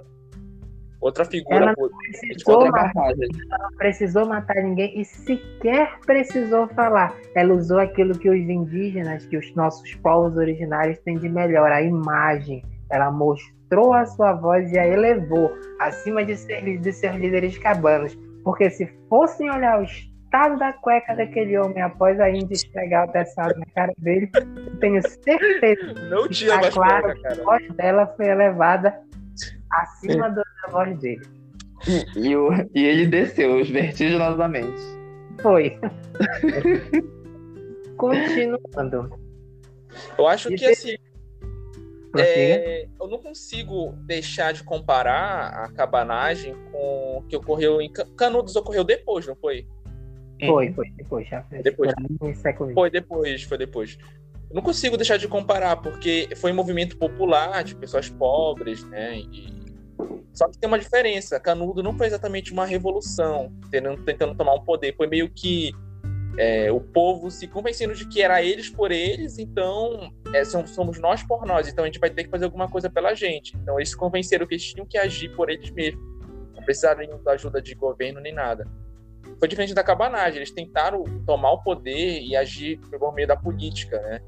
outra figura. Ela pô. Precisou matar, não precisou matar ninguém e sequer precisou falar. Ela usou aquilo que os indígenas, que os nossos povos originários têm de melhor, a imagem. Ela mostrou a sua voz e a elevou acima de, ser, de seus líderes cabanos. Porque se fossem olhar o estado da cueca daquele homem após a Índia esfregar o na cara dele, eu tenho certeza *laughs* Não tinha Tá mais claro cueca, que a cara. voz dela foi elevada acima da voz dele. E, e, o, e ele desceu vertiginosamente. Foi. *laughs* Continuando. Eu acho E que assim. É, eu não consigo deixar de comparar a cabanagem com o que ocorreu em Ca- Canudos ocorreu depois, não foi? Foi, foi, depois, já foi. Depois. Foi depois, foi depois. Eu não consigo deixar de comparar, porque foi um movimento popular de pessoas pobres, né? E... Só que tem uma diferença. Canudo não foi exatamente uma revolução, tentando, tentando tomar um poder. Foi meio que é, o povo se convencendo de que era eles por eles, então é, somos nós por nós, então a gente vai ter que fazer alguma coisa pela gente. Então eles se convenceram que eles tinham que agir por eles mesmos. Não precisaram da ajuda de governo nem nada. Foi diferente da cabanagem, eles tentaram tomar o poder e agir por meio da política, né?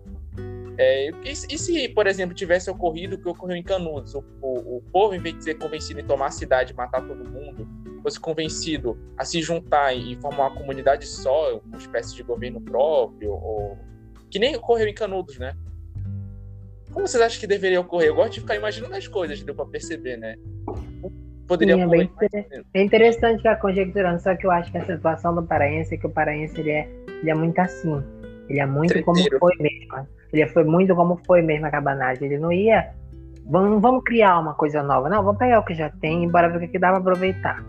É, e, e se, por exemplo, tivesse ocorrido o que ocorreu em Canudos, o, o, o povo, em vez de ser convencido em tomar a cidade e matar todo mundo, fosse convencido a se juntar e formar uma comunidade só, uma espécie de governo próprio, ou... que nem ocorreu em Canudos, né? Como vocês acham que deveria ocorrer? Eu gosto de ficar imaginando as coisas, deu pra perceber, né? Poderia Sim, é bem inter- É interessante ficar conjecturando, só que eu acho que a situação do paraense é que o paraense ele é, ele é muito assim. Ele é muito como Treteiro. foi mesmo. Ele foi muito como foi mesmo a cabanagem. Ele não ia. Vamos, vamos criar uma coisa nova. Não, vamos pegar o que já tem e bora ver o que que dá pra aproveitar.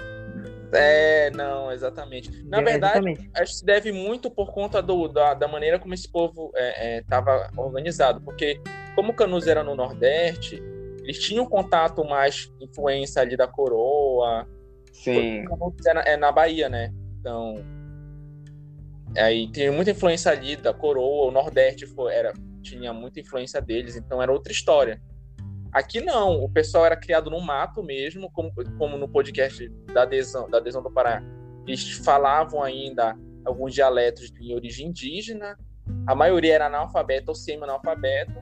É, não, exatamente. Na É, verdade, exatamente. acho que se deve muito por conta do, da, da maneira como esse povo estava organizado. Porque, como Canudos era no Nordeste, eles tinham contato mais, influência ali da coroa. Sim. Canudos é na, é na Bahia, né? Então. Aí tem muita influência ali da coroa. O Nordeste foi, era, tinha muita influência deles, então era outra história. Aqui não, o pessoal era criado no mato mesmo, como, como no podcast da adesão, da adesão do Pará. Eles falavam ainda alguns dialetos de origem indígena, a maioria era analfabeto ou semi-analfabeto.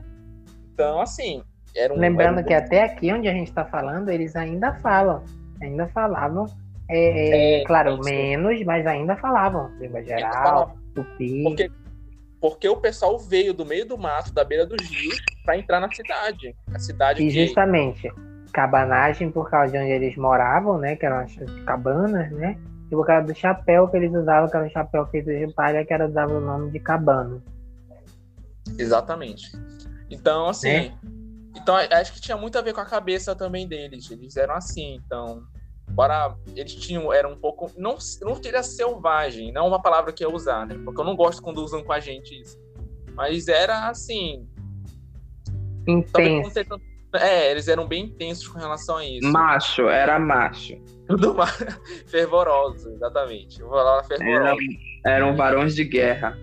Então, assim, era um. Lembrando era um- que até aqui onde a gente está falando, eles ainda falam. Ainda falavam. É, é, É, claro, menos, mas ainda falavam. Língua geral, falavam. tupi. Porque, porque o pessoal veio do meio do mato, da beira dos rios, para entrar na cidade. A cidade E que justamente, cabanagem por causa de onde eles moravam, né? Que eram as cabanas, né? E por causa do chapéu que eles usavam, que era um chapéu feito de palha, que era dava o nome de cabano. Exatamente. Então, assim. Né? Então, acho que tinha muito a ver com a cabeça também deles. Eles eram assim, então. Embora eles tinham, eram um pouco. Não, não queria selvagem, não é uma palavra que eu ia usar, né? Porque eu não gosto quando usam com a gente isso. Mas era assim. Intenso. tanto- É, eles eram bem intensos com relação a isso. Macho, era macho. Tudo mais. *laughs* Fervorosos, exatamente. Eu vou falar Eram, eram varões de guerra.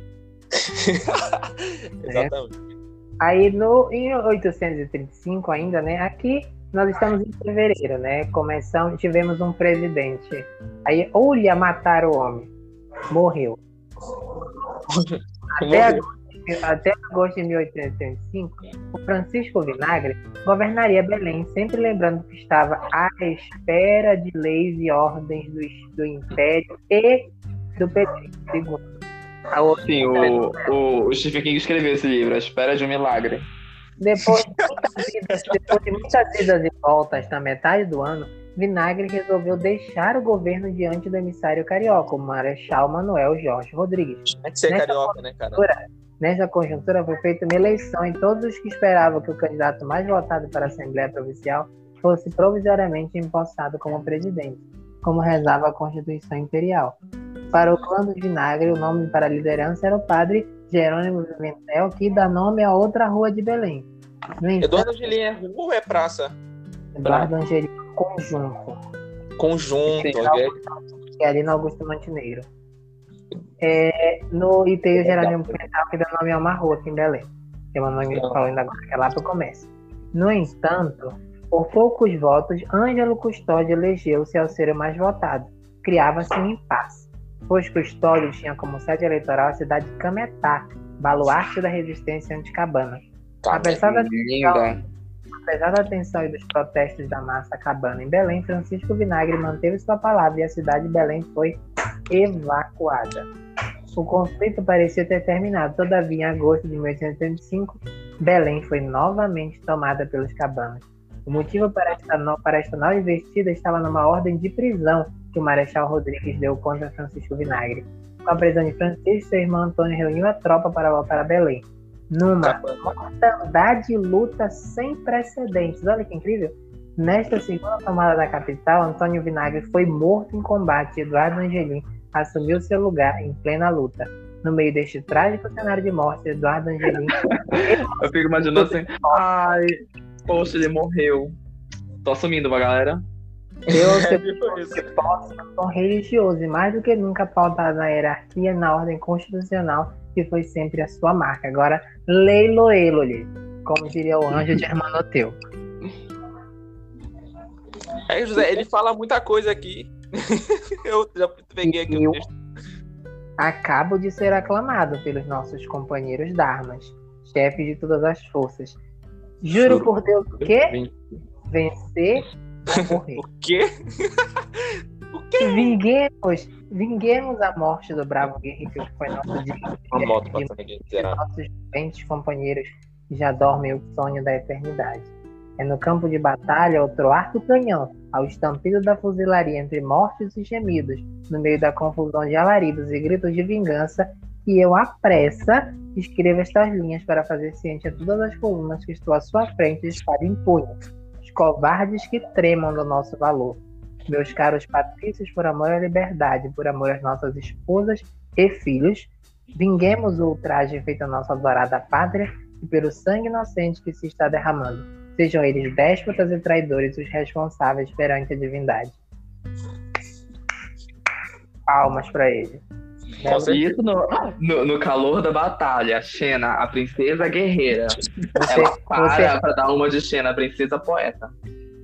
*laughs* Exatamente. Aí no, em 835 ainda, né? Aqui nós estamos em fevereiro, né? Começamos, tivemos um presidente. Aí ou ia matar o homem, morreu. *laughs* Até até agosto de 1835, o Francisco Vinagre governaria Belém, sempre lembrando que estava à espera de leis e ordens do, do Império e do Pedro II. Sim, o, o, o Stephen King escreveu esse livro, A Espera de um Milagre. Depois de muitas idas, depois de muitas idas e voltas na metade do ano, Vinagre resolveu deixar o governo diante do emissário carioca, o Marechal Manuel Jorge Rodrigues. Tem que ser Nessa carioca, né, cara? Nessa conjuntura foi feita uma eleição e todos os que esperavam que o candidato mais votado para a Assembleia Provincial fosse provisoriamente empossado como presidente, como rezava a Constituição Imperial. Para o clã dos Vinagre, o nome para a liderança era o padre Jerônimo Pimentel, que dá nome a outra rua de Belém. No entanto, Eduardo Angelim é rua ou é praça? Eduardo Angelino Conjunto, Conjunto. Que é ali no Augusto Montenegro. É, no, e tem o Jerônimo Pimentel, que dá nome a uma rua aqui em Belém. Que o nome Não. falou ainda agora, que é lá pro comércio. No entanto, por poucos votos, Ângelo Custódio elegeu-se ao ser o mais votado. Criava-se um impasse, pois Custódio tinha como sede eleitoral a cidade de Cametá, baluarte da resistência anticabana. Tá, Apesar da Linda. Apesar da tensão e dos protestos da massa cabana em Belém, Francisco Vinagre manteve sua palavra e a cidade de Belém foi evacuada. O conflito parecia ter terminado, todavia, em agosto de 1885, Belém foi novamente tomada pelos cabanos. O motivo para esta, para esta nova investida estava numa ordem de prisão que o Marechal Rodrigues deu contra Francisco Vinagre. Com a prisão de Francisco, seu irmão Antônio reuniu a tropa para voltar a Belém. Numa mortandade luta sem precedentes. Olha que incrível! Nesta segunda tomada da capital, Antônio Vinagre foi morto em combate. Eduardo Angelim assumiu seu lugar em plena luta. No meio deste trágico cenário de morte, Eduardo Angelim. *laughs* Eu fico imaginando assim, ai, poxa, ele morreu. Tô assumindo, galera. Eu, se posso, sou religioso e mais do que nunca pautado na hierarquia na ordem constitucional que foi sempre a sua marca. Agora, leilo eloli, como diria o anjo de Hermanoteu. É, José, ele fala muita coisa aqui. *laughs* eu já peguei aqui o texto. Acabo de ser aclamado pelos nossos companheiros Dharmas, chefes de todas as forças. Juro, Juro por Deus o quê? Vencer *laughs* morrer. o quê? *laughs* o quê? Vinguemos, vinguemos a morte do bravo guerreiro que foi nosso dia. Nossos doentes companheiros já dormem o sonho da eternidade. É no campo de batalha, ao troar do canhão, ao estampido da fuzilaria entre mortes e gemidos, no meio da confusão de alaridos e gritos de vingança, que eu, à pressa, escrevo estas linhas para fazer ciente a todas as colunas que estou à sua frente de espada em punho, covardes que tremam do nosso valor. Meus caros patrícios, por amor à liberdade, por amor às nossas esposas e filhos, vinguemos o ultraje feito à nossa adorada pátria e pelo sangue inocente que se está derramando Sejam eles déspotas e traidores os responsáveis perante a divindade. Palmas para ele. Nossa, isso no, no, no, calor da batalha, a Xena, a princesa guerreira. Você, ela para você... pra dar uma de Xena, a princesa poeta.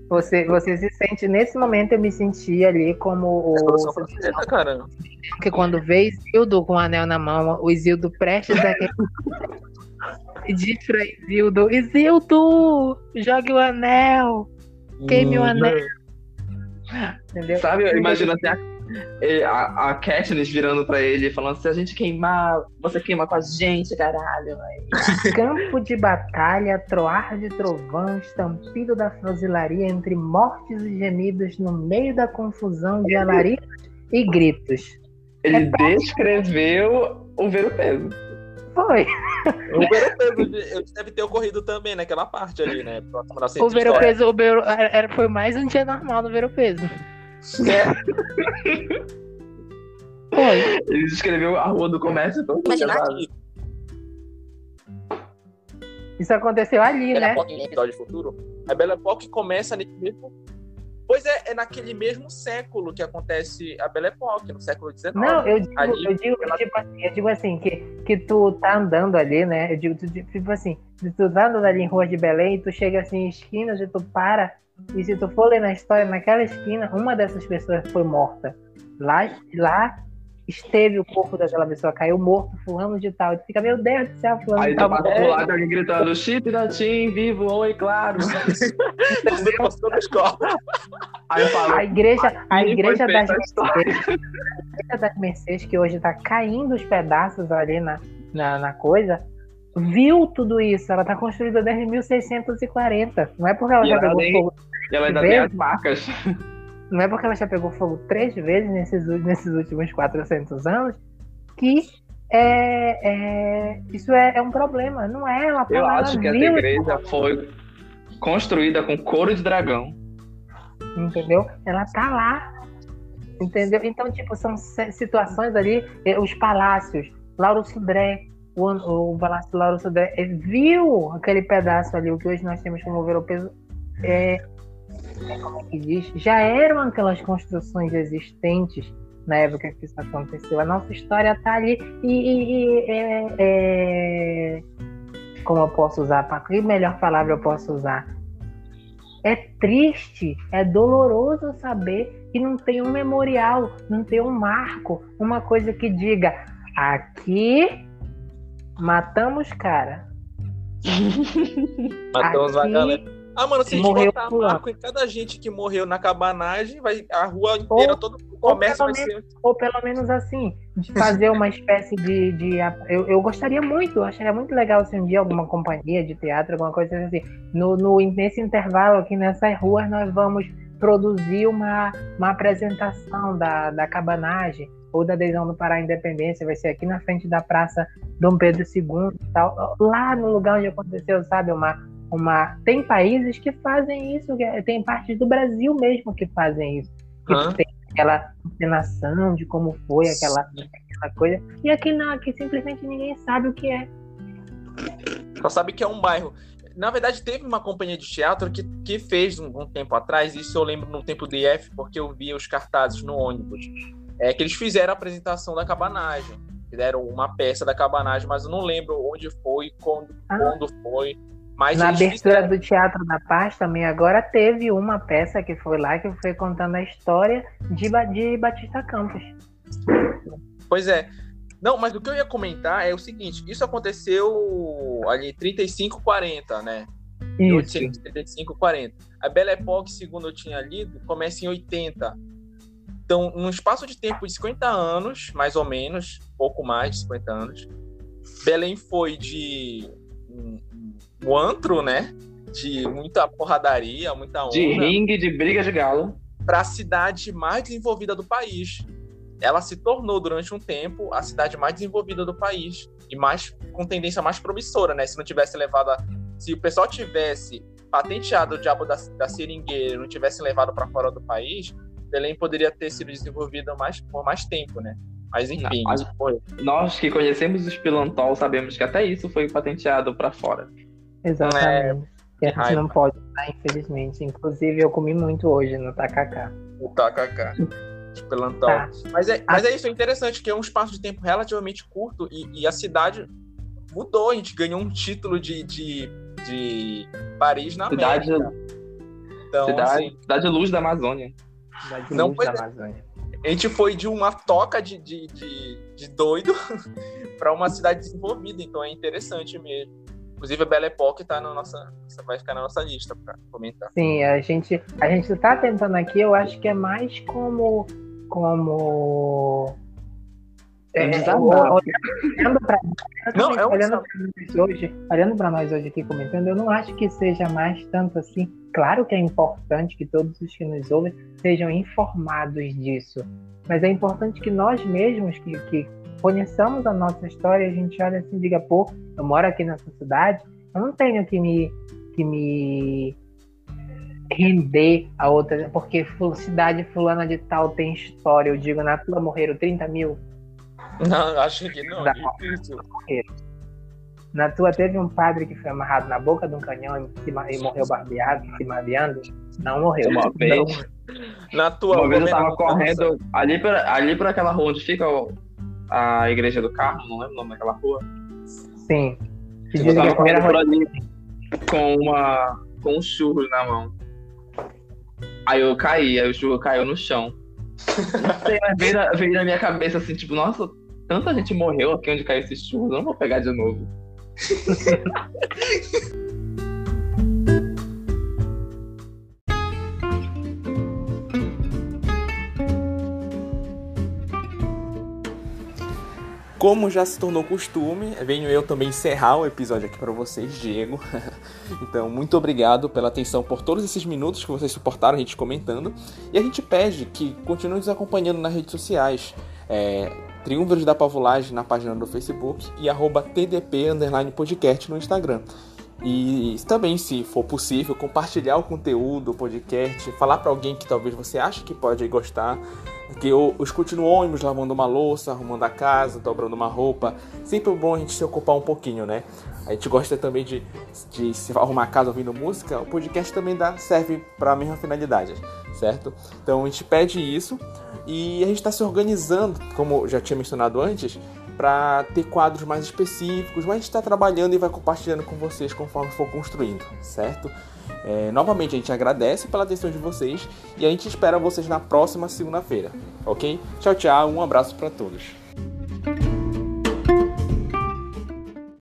Você, você se sente, nesse momento eu me senti ali como o. Princesa, cara. Porque quando vê Isildo com o anel na mão, o Isildo prestes a *laughs* Diz pra Isildo: Isildo, jogue o anel, queime hum, o anel. Entendeu? Sabe, imagina assim, a, a, a Katniss virando pra ele, falando: se a gente queimar, você queima com a gente, caralho. *laughs* Campo de batalha, troar de trovão, estampido da fuzilaria entre mortes e gemidos no meio da confusão de alaridos e gritos. Ele é descreveu o ver o peso. Foi. O peso deve ter ocorrido também naquela parte ali, né? O ver o peso, o ver, era, foi mais um dia normal do ver o peso. É. *laughs* Ele escreveu a rua do comércio todo. Imagina aqui. Isso aconteceu ali, Bela né? Em episódio futuro. A Bela Época começa nesse mesmo Pois é, é naquele mesmo século que acontece a Belle Époque, no século XIX. Não, eu digo, ali, eu, digo ela... tipo assim, eu digo assim, que, que tu tá andando ali, né? Eu digo, tu, tipo assim, tu tá andando ali em rua de Belém, tu chega assim em esquinas e tu para, e se tu for ler na história, naquela esquina, uma dessas pessoas foi morta. Lá, lá esteve o corpo daquela pessoa, caiu morto, fulano de tal. E tu fica, meu Deus do céu, fulano Aí de tal. Aí tá do lado alguém gritando, chip da Tim, vivo, oi, claro. *laughs* Aí falo, a igreja, a igreja das Mercedes, a igreja das Mercedes, que hoje tá caindo os pedaços ali na, na, na coisa, viu tudo isso. Ela tá construída desde 1640. Não é porque ela e já ela pegou nem, fogo. E ela ainda tem as marcas. Não é porque ela já pegou fogo três vezes nesses, nesses últimos 400 anos que é, é isso é, é, um problema. Não é ela Eu acho que essa igreja foi construída com couro de dragão. Entendeu? Ela tá lá. Entendeu? Então, tipo, são situações ali, os palácios, Lauro Sudré, o, o Palácio Lauro Sudré, viu aquele pedaço ali, o que hoje nós temos como o peso, é, como é que diz, já eram aquelas construções existentes na época que isso aconteceu. A nossa história está ali e, e, e é, é, como eu posso usar, que melhor palavra eu posso usar? É triste, é doloroso saber que não tem um memorial, não tem um marco, uma coisa que diga aqui matamos cara. *laughs* matamos aqui, a galera. Ah, mano, se a gente morreu botar marco em cada gente que morreu na cabanagem, vai a rua inteira, oh. todo mundo comércio ou vai pelo ser. Ou pelo menos assim, de fazer uma espécie de. de eu, eu gostaria muito, eu acharia muito legal se um dia alguma companhia de teatro, alguma coisa assim. No, no, nesse intervalo aqui nessas ruas, nós vamos produzir uma, uma apresentação da, da cabanagem ou da adesão do Pará à Independência, vai ser aqui na frente da Praça Dom Pedro II, tal, lá no lugar onde aconteceu, sabe, uma, uma tem países que fazem isso, tem partes do Brasil mesmo que fazem isso, que Hã? tem aquela encenação de como foi aquela, aquela coisa, e aqui não, aqui simplesmente ninguém sabe o que é. Só sabe que é um bairro. Na verdade, teve uma companhia de teatro que, que fez um, um tempo atrás, isso eu lembro no tempo do IF, porque eu via os cartazes no ônibus. É que eles fizeram a apresentação da cabanagem. Fizeram uma peça da cabanagem, mas eu não lembro onde foi, quando, Ah. quando foi. Mas Na abertura fizeram. do Teatro da Paz também agora teve uma peça que foi lá que foi contando a história de, de Batista Campos. Pois é. Não, mas o que eu ia comentar é o seguinte: isso aconteceu ali 35, 40, né? Isso. 1835, 40. A Belle Époque, segundo eu tinha lido, começa em 80. Então, num espaço de tempo de 50 anos, mais ou menos, pouco mais de 50 anos, Belém foi de um, um antro, né? De muita porradaria, muita onda, De ringue, de briga de galo. para a cidade mais desenvolvida do país. Ela se tornou, durante um tempo, a cidade mais desenvolvida do país e mais com tendência mais promissora, né? Se não tivesse levado a... Se o pessoal tivesse patenteado o diabo da, da seringueira e não tivesse levado para fora do país, Belém poderia ter sido desenvolvida mais, por mais tempo, né? Mas enfim, Não, isso foi. Nós que conhecemos os pilantol sabemos que até isso foi patenteado pra fora. Exatamente. que a gente raiva. não pode, infelizmente. Inclusive, eu comi muito hoje no Tacacá. o tacacá. Pelantão. Tá. Mas, é, mas é isso, é interessante, que é um espaço de tempo relativamente curto e, e a cidade mudou. A gente ganhou um título de, de, de Paris na Cidade, América. Então, cidade, assim, cidade luz da Amazônia. Não, é. Amazônia. a gente foi de uma toca de, de, de, de doido *laughs* para uma cidade desenvolvida. Então é interessante mesmo. Inclusive a Belle Époque tá na nossa, vai ficar na nossa lista para comentar. Sim, a gente, a gente tá tentando aqui, eu acho que é mais como. como. É desabafo. olhando pra, Não, é um olhando pra nós hoje, olhando para nós hoje aqui comentando, eu não acho que seja mais tanto assim. Claro que é importante que todos os que nos ouvem sejam informados disso, mas é importante que nós mesmos que, que conheçamos a nossa história, a gente olha assim e diga, pô, eu moro aqui nessa cidade, eu não tenho que me que me render a outra, porque cidade fulana de tal tem história. Eu digo, na tua morreram 30 mil, Não, acho que não. Dá. Difícil. Na tua teve um padre que foi amarrado na boca de um canhão e, e morreu barbeado, se barbeando. Não morreu. Uma vez, Na tua uma vez eu tava correndo ali por, ali por aquela rua onde fica o- a igreja do carro, não lembro o nome daquela rua. Sim. Que Eu que tava correndo por ali com uma com um churro na mão. Aí eu caí, aí o churro caiu no chão. Não sei, veio, na- veio na minha cabeça assim, tipo, nossa, tanta gente morreu aqui onde caiu esse churro, eu não vou pegar de novo. *laughs* Como já se tornou costume, venho eu também encerrar o episódio aqui para vocês, Diego. *laughs* então, muito obrigado pela atenção por todos esses minutos que vocês suportaram a gente comentando. E a gente pede que continuem nos acompanhando nas redes sociais. É, Triunvos da Pavulagem na página do Facebook e arroba TDP podcast no Instagram. E também, se for possível, compartilhar o conteúdo, o podcast, falar para alguém que talvez você ache que pode gostar, que eu, eu escute no ônibus lavando uma louça, arrumando a casa, dobrando uma roupa. Sempre é bom a gente se ocupar um pouquinho, né? A gente gosta também de, de se arrumar a casa ouvindo música. O podcast também dá, serve para a mesma finalidade, certo? Então a gente pede isso e a gente está se organizando, como já tinha mencionado antes, para ter quadros mais específicos, mas a gente está trabalhando e vai compartilhando com vocês conforme for construindo, certo? É, novamente a gente agradece pela atenção de vocês e a gente espera vocês na próxima segunda-feira, ok? Tchau, tchau, um abraço para todos.